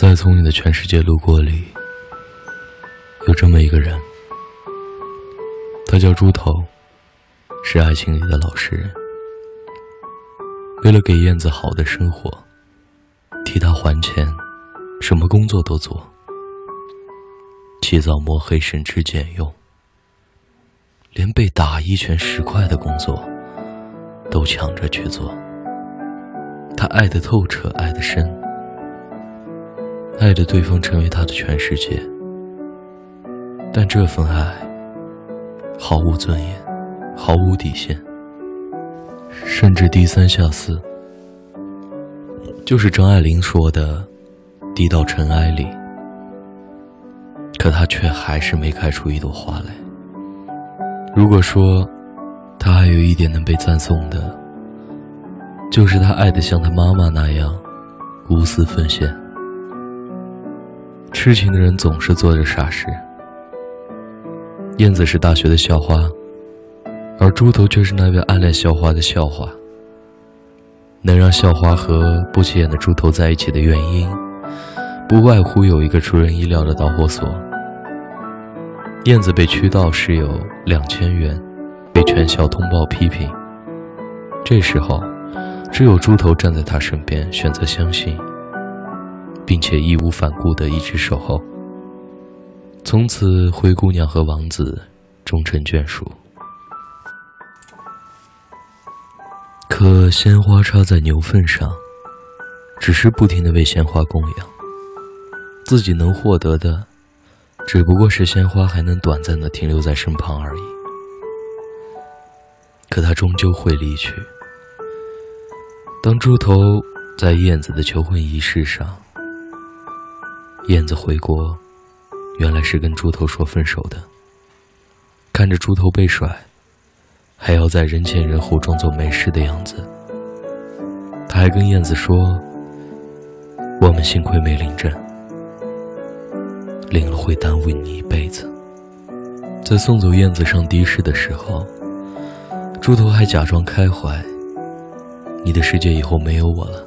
在从你的全世界路过里，有这么一个人，他叫猪头，是爱情里的老实人。为了给燕子好的生活，替她还钱，什么工作都做，起早摸黑，省吃俭用，连被打一拳十块的工作都抢着去做。他爱得透彻，爱得深，爱着对方成为他的全世界。但这份爱毫无尊严，毫无底线，甚至低三下四，就是张爱玲说的“低到尘埃里”。可他却还是没开出一朵花来。如果说他还有一点能被赞颂的，就是他爱的像他妈妈那样无私奉献。痴情的人总是做着傻事。燕子是大学的校花，而猪头却是那位暗恋校花的校花。能让校花和不起眼的猪头在一起的原因，不外乎有一个出人意料的导火索。燕子被驱到时有两千元，被全校通报批评。这时候。只有猪头站在他身边，选择相信，并且义无反顾地一直守候。从此，灰姑娘和王子终成眷属。可鲜花插在牛粪上，只是不停地为鲜花供养，自己能获得的，只不过是鲜花还能短暂地停留在身旁而已。可他终究会离去。当猪头在燕子的求婚仪式上，燕子回国，原来是跟猪头说分手的。看着猪头被甩，还要在人前人后装作没事的样子，他还跟燕子说：“我们幸亏没领证，领了会耽误你一辈子。”在送走燕子上的士的时候，猪头还假装开怀。你的世界以后没有我了，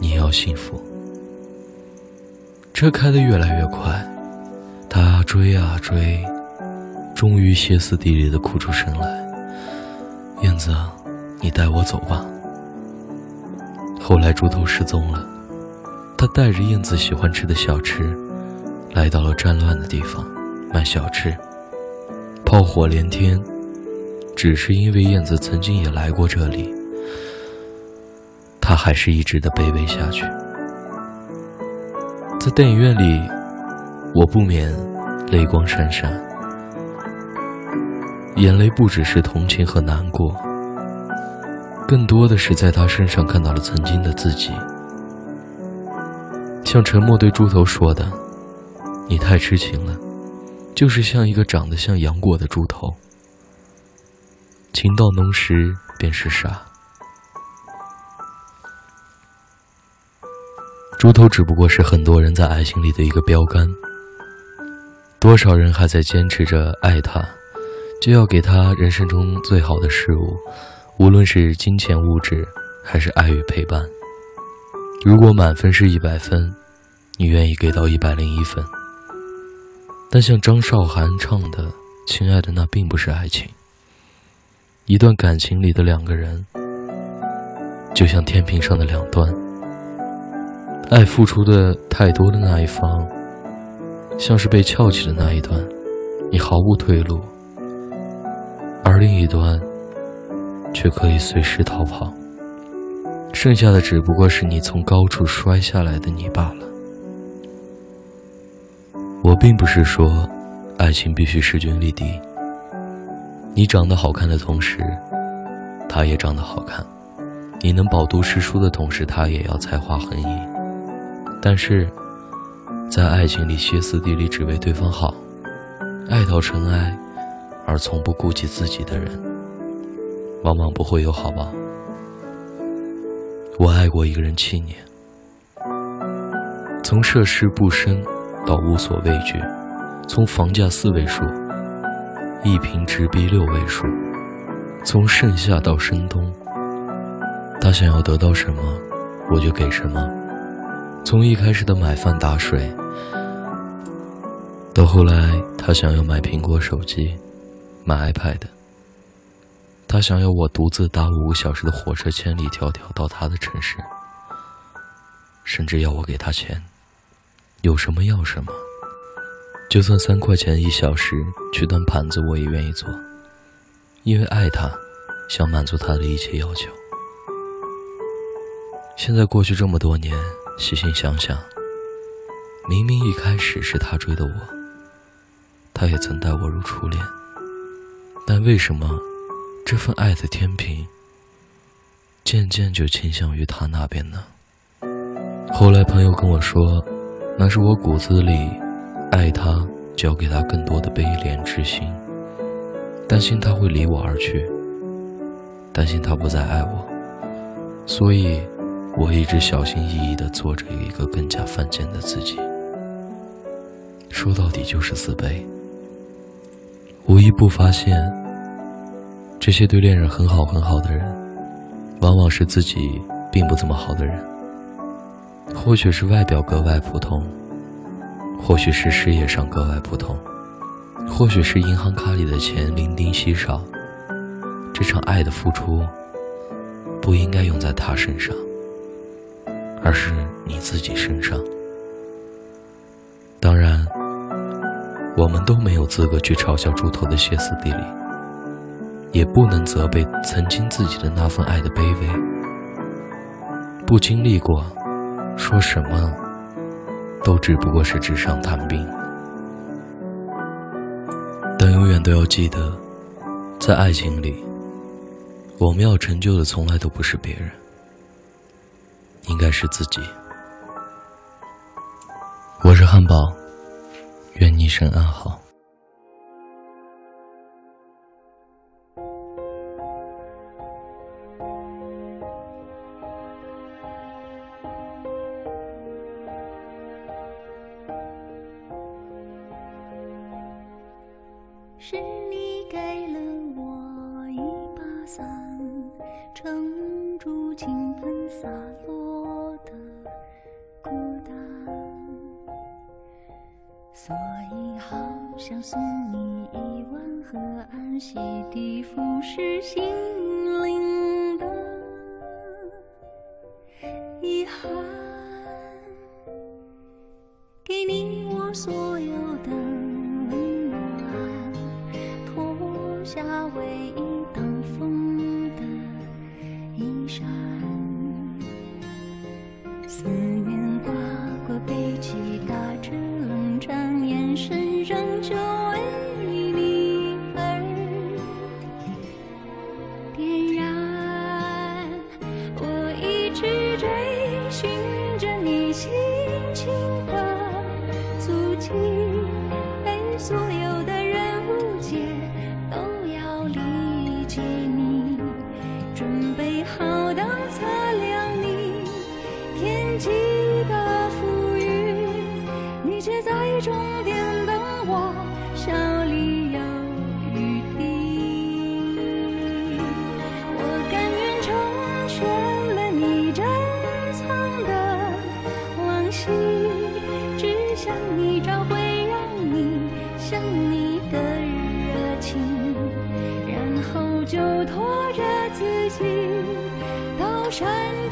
你也要幸福。车开得越来越快，他追啊追，终于歇斯底里的哭出声来：“燕子，你带我走吧。”后来猪头失踪了，他带着燕子喜欢吃的小吃，来到了战乱的地方卖小吃，炮火连天，只是因为燕子曾经也来过这里。他还是一直的卑微下去。在电影院里，我不免泪光闪闪，眼泪不只是同情和难过，更多的是在他身上看到了曾经的自己。像沉默对猪头说的：“你太痴情了，就是像一个长得像杨过的猪头，情到浓时便是傻。”猪头只不过是很多人在爱情里的一个标杆。多少人还在坚持着爱他，就要给他人生中最好的事物，无论是金钱物质，还是爱与陪伴。如果满分是一百分，你愿意给到一百零一分。但像张韶涵唱的《亲爱的》，那并不是爱情。一段感情里的两个人，就像天平上的两端。爱付出的太多的那一方，像是被翘起的那一端，你毫无退路；而另一端，却可以随时逃跑。剩下的只不过是你从高处摔下来的你罢了。我并不是说，爱情必须势均力敌。你长得好看的同时，他也长得好看；你能饱读诗书的同时，他也要才华横溢。但是，在爱情里歇斯底里只为对方好，爱到尘埃而从不顾及自己的人，往往不会有好报。我爱过一个人七年，从涉世不深到无所畏惧，从房价四位数一平直逼六位数，从盛夏到深冬，他想要得到什么，我就给什么。从一开始的买饭打水，到后来他想要买苹果手机，买 iPad，他想要我独自搭五个小时的火车千里迢迢到他的城市，甚至要我给他钱，有什么要什么，就算三块钱一小时去端盘子我也愿意做，因为爱他，想满足他的一切要求。现在过去这么多年。细心想想，明明一开始是他追的我，他也曾待我如初恋，但为什么这份爱的天平渐渐就倾向于他那边呢？后来朋友跟我说，那是我骨子里爱他，教给他更多的悲怜之心，担心他会离我而去，担心他不再爱我，所以。我一直小心翼翼地做着一个更加犯贱的自己，说到底就是自卑。无一不发现，这些对恋人很好很好的人，往往是自己并不怎么好的人。或许是外表格外普通，或许是事业上格外普通，或许是银行卡里的钱零丁稀少。这场爱的付出，不应该用在他身上。而是你自己身上。当然，我们都没有资格去嘲笑猪头的歇斯底里，也不能责备曾经自己的那份爱的卑微。不经历过，说什么都只不过是纸上谈兵。但永远都要记得，在爱情里，我们要成就的从来都不是别人。应该是自己。我是汉堡，愿你一生安好。是你给了我一把伞，撑住倾盆洒想送你一碗河岸洗涤腐蚀心。心，只想你找回让你想你的热情，然后就拖着自己到山。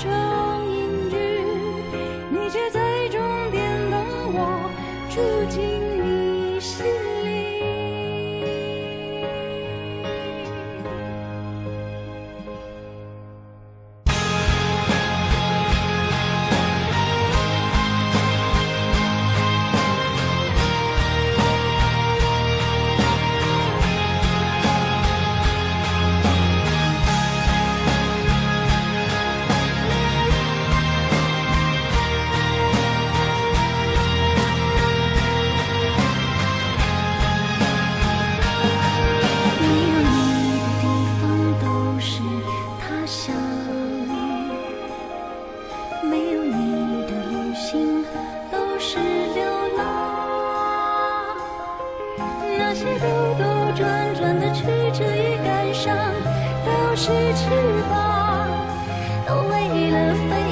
兜兜转转的曲折与感伤都是翅膀都为了飞